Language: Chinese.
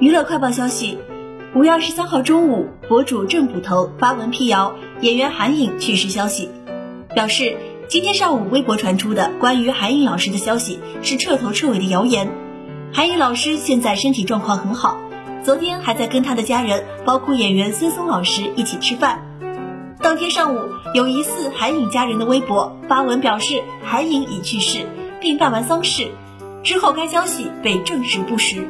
娱乐快报消息：五月二十三号中午，博主郑捕头发文辟谣演员韩颖去世消息，表示今天上午微博传出的关于韩颖老师的消息是彻头彻尾的谣言。韩颖老师现在身体状况很好，昨天还在跟他的家人，包括演员孙松老师一起吃饭。当天上午，有疑似韩颖家人的微博发文表示韩颖已去世，并办完丧事，之后该消息被证实不实。